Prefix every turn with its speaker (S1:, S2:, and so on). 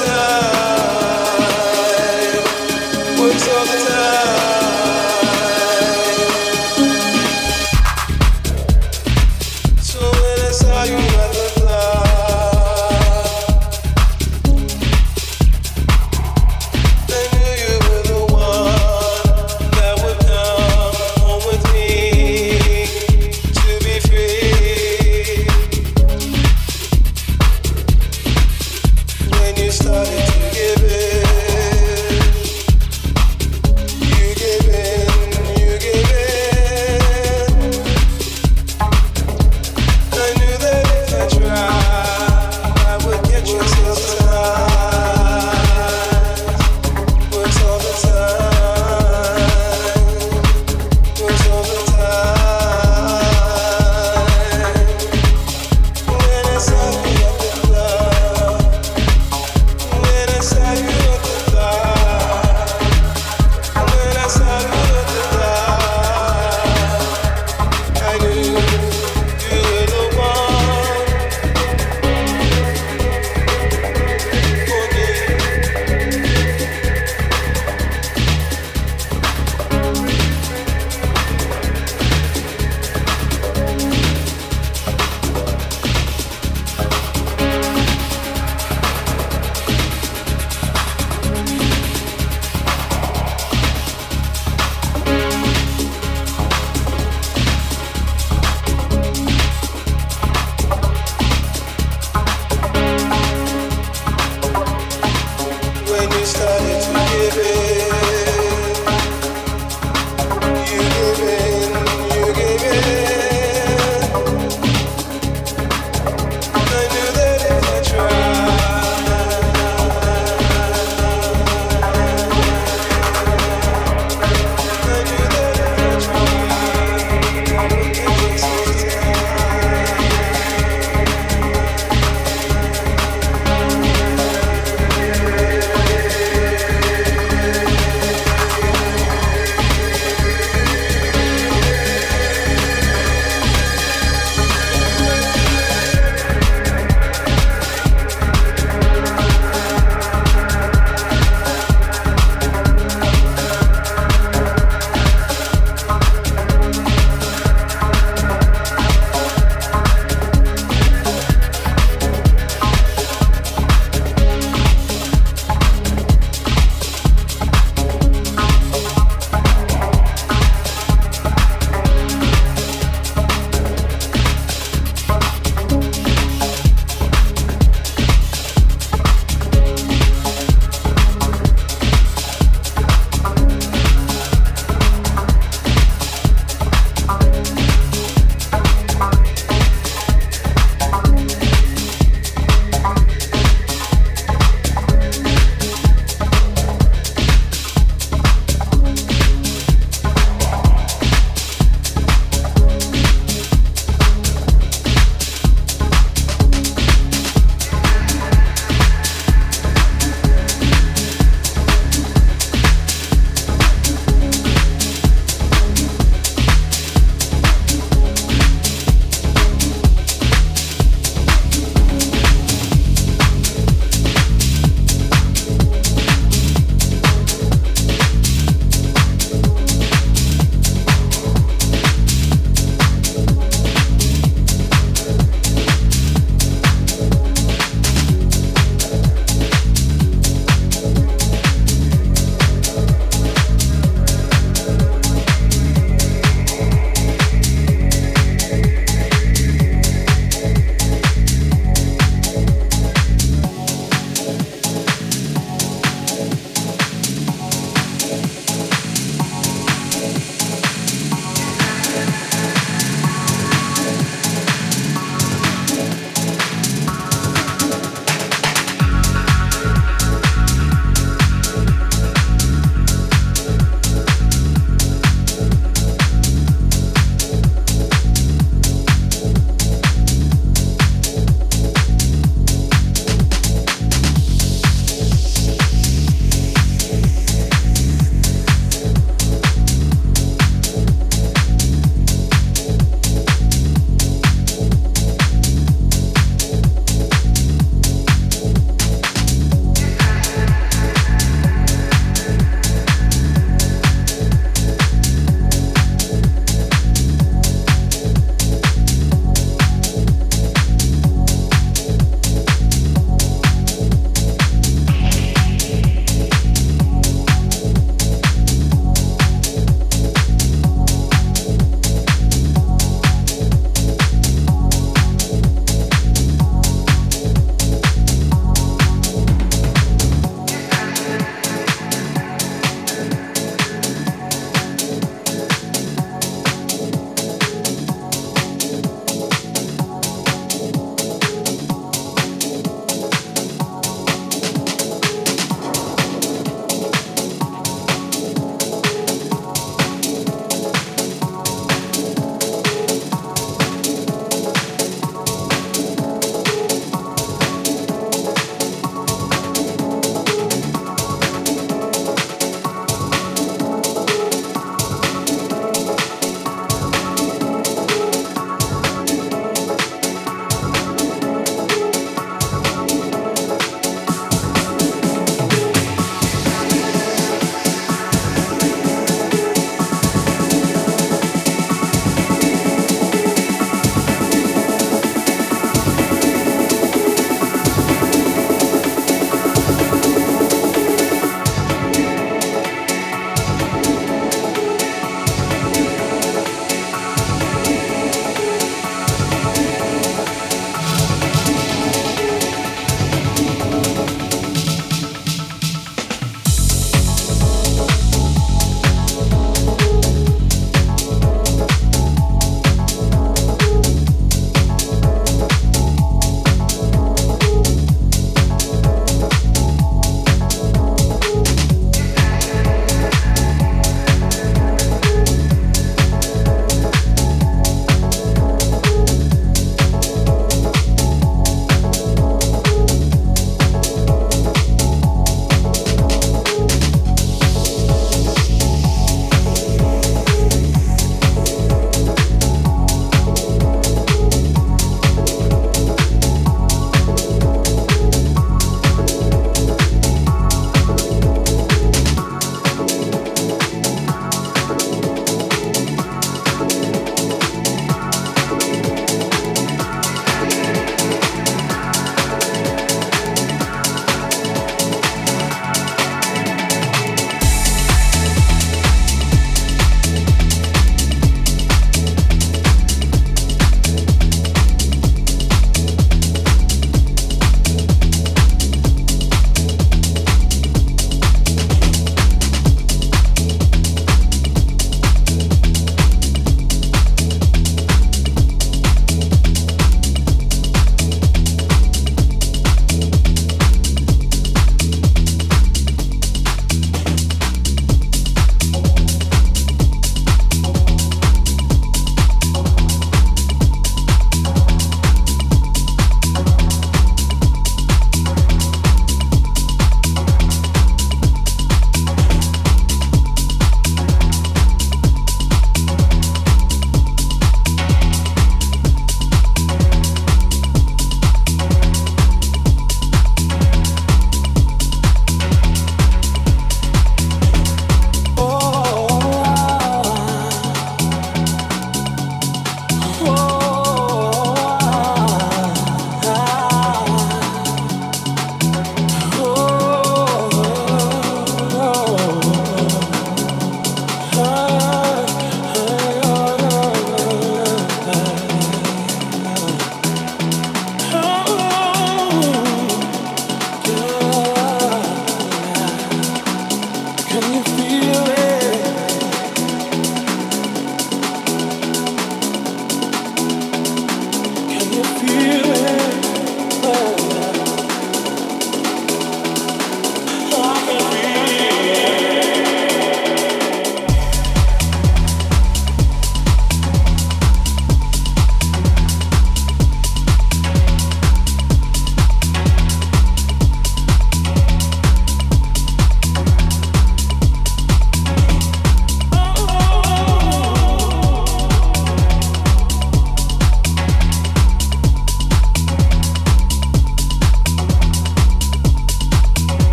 S1: better.